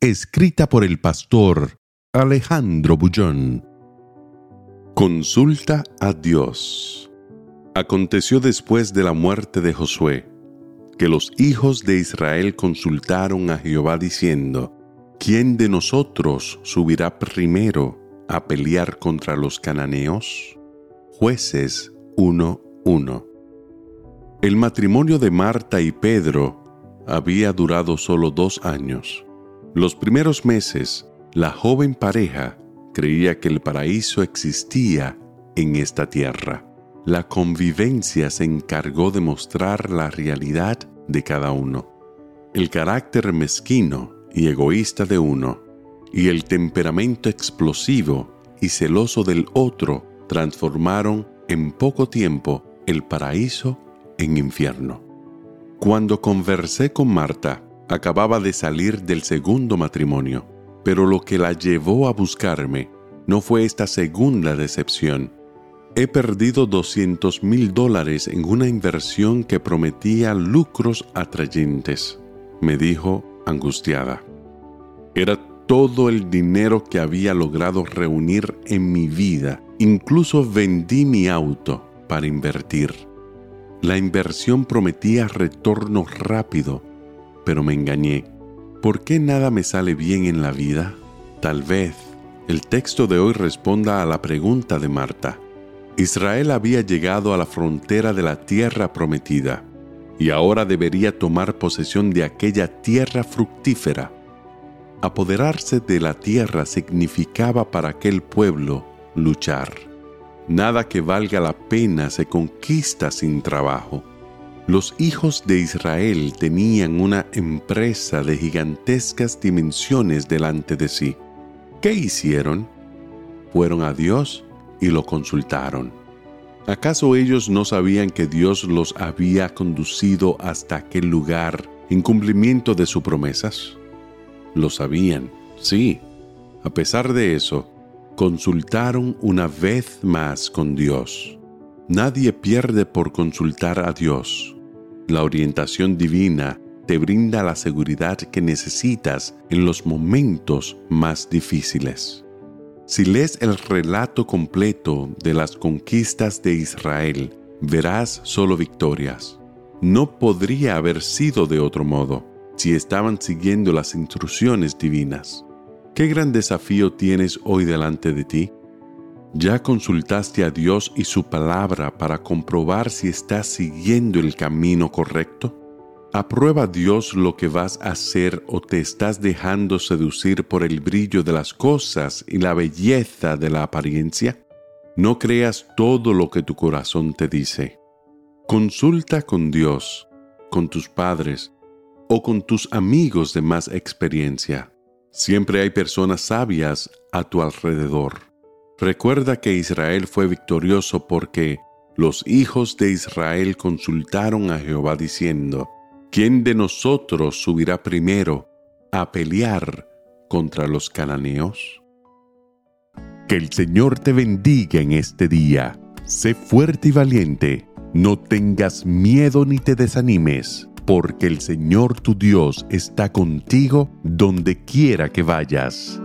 Escrita por el pastor Alejandro Bullón. Consulta a Dios. Aconteció después de la muerte de Josué, que los hijos de Israel consultaron a Jehová diciendo, ¿quién de nosotros subirá primero a pelear contra los cananeos? Jueces 1.1 El matrimonio de Marta y Pedro había durado solo dos años. Los primeros meses, la joven pareja creía que el paraíso existía en esta tierra. La convivencia se encargó de mostrar la realidad de cada uno. El carácter mezquino y egoísta de uno y el temperamento explosivo y celoso del otro transformaron en poco tiempo el paraíso en infierno. Cuando conversé con Marta, acababa de salir del segundo matrimonio, pero lo que la llevó a buscarme no fue esta segunda decepción. He perdido 200 mil dólares en una inversión que prometía lucros atrayentes, me dijo angustiada. Era todo el dinero que había logrado reunir en mi vida. Incluso vendí mi auto para invertir. La inversión prometía retorno rápido, pero me engañé. ¿Por qué nada me sale bien en la vida? Tal vez el texto de hoy responda a la pregunta de Marta. Israel había llegado a la frontera de la tierra prometida y ahora debería tomar posesión de aquella tierra fructífera. Apoderarse de la tierra significaba para aquel pueblo luchar. Nada que valga la pena se conquista sin trabajo. Los hijos de Israel tenían una empresa de gigantescas dimensiones delante de sí. ¿Qué hicieron? Fueron a Dios y lo consultaron. ¿Acaso ellos no sabían que Dios los había conducido hasta aquel lugar en cumplimiento de sus promesas? Lo sabían, sí. A pesar de eso, consultaron una vez más con Dios. Nadie pierde por consultar a Dios. La orientación divina te brinda la seguridad que necesitas en los momentos más difíciles. Si lees el relato completo de las conquistas de Israel, verás solo victorias. No podría haber sido de otro modo si estaban siguiendo las instrucciones divinas. ¿Qué gran desafío tienes hoy delante de ti? ¿Ya consultaste a Dios y su palabra para comprobar si estás siguiendo el camino correcto? ¿Aprueba Dios lo que vas a hacer o te estás dejando seducir por el brillo de las cosas y la belleza de la apariencia? No creas todo lo que tu corazón te dice. Consulta con Dios, con tus padres o con tus amigos de más experiencia. Siempre hay personas sabias a tu alrededor. Recuerda que Israel fue victorioso porque los hijos de Israel consultaron a Jehová diciendo, ¿quién de nosotros subirá primero a pelear contra los cananeos? Que el Señor te bendiga en este día. Sé fuerte y valiente. No tengas miedo ni te desanimes porque el Señor tu Dios está contigo donde quiera que vayas.